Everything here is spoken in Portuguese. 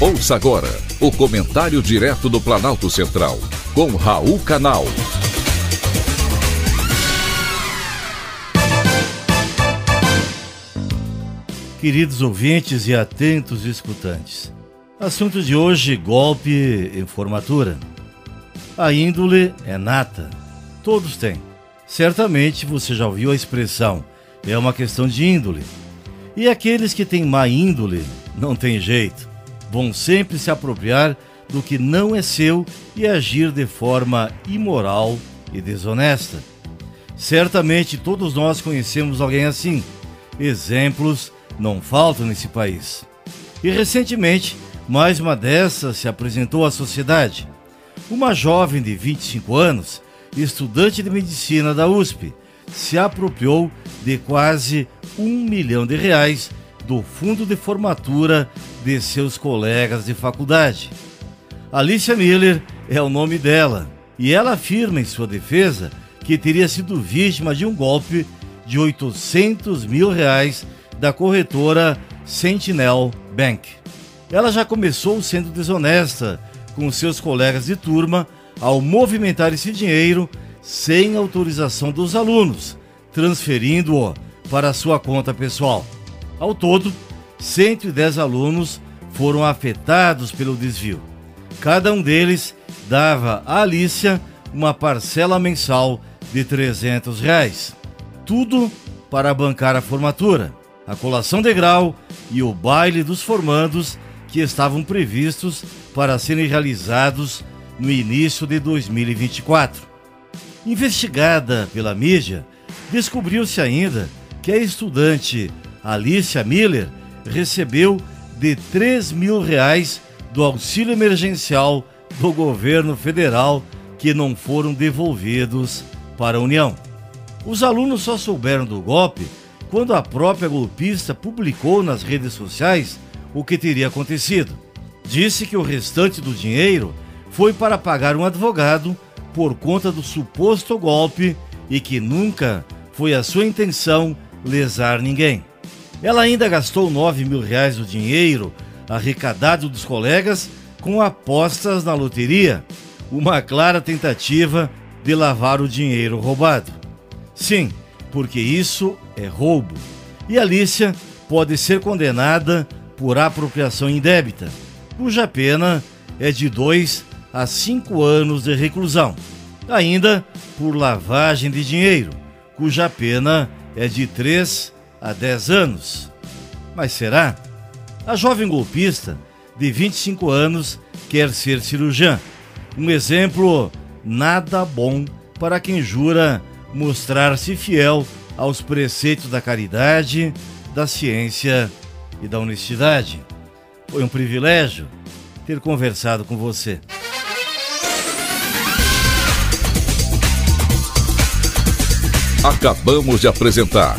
Ouça agora o comentário direto do Planalto Central, com Raul Canal. Queridos ouvintes e atentos escutantes, assunto de hoje: golpe em formatura. A índole é nata, todos têm. Certamente você já ouviu a expressão: é uma questão de índole. E aqueles que têm má índole, não tem jeito, vão sempre se apropriar do que não é seu e agir de forma imoral e desonesta. Certamente todos nós conhecemos alguém assim. Exemplos não faltam nesse país. E recentemente, mais uma dessas se apresentou à sociedade. Uma jovem de 25 anos, estudante de medicina da USP, se apropriou de quase um milhão de reais do fundo de formatura de seus colegas de faculdade. Alicia Miller é o nome dela e ela afirma em sua defesa que teria sido vítima de um golpe de 800 mil reais da corretora Sentinel Bank. Ela já começou sendo desonesta com seus colegas de turma ao movimentar esse dinheiro sem autorização dos alunos, transferindo-o para sua conta pessoal. Ao todo, 110 alunos foram afetados pelo desvio. Cada um deles dava a Alicia uma parcela mensal de 300 reais. Tudo para bancar a formatura a colação de grau e o baile dos formandos que estavam previstos para serem realizados no início de 2024. Investigada pela mídia, descobriu-se ainda que a estudante Alicia Miller recebeu de 3 mil reais do auxílio emergencial do governo federal que não foram devolvidos para a União. Os alunos só souberam do golpe quando a própria golpista publicou nas redes sociais o que teria acontecido. Disse que o restante do dinheiro foi para pagar um advogado por conta do suposto golpe e que nunca foi a sua intenção lesar ninguém. Ela ainda gastou 9 mil reais do dinheiro arrecadado dos colegas com apostas na loteria, uma clara tentativa de lavar o dinheiro roubado. Sim, porque isso é roubo. E Alicia pode ser condenada por apropriação indébita, cuja pena é de 2 a 5 anos de reclusão. Ainda por lavagem de dinheiro, cuja pena é de 3 a 10 anos. Mas será? A jovem golpista, de 25 anos, quer ser cirurgiã. Um exemplo nada bom para quem jura mostrar-se fiel aos preceitos da caridade, da ciência e da honestidade. Foi um privilégio ter conversado com você. Acabamos de apresentar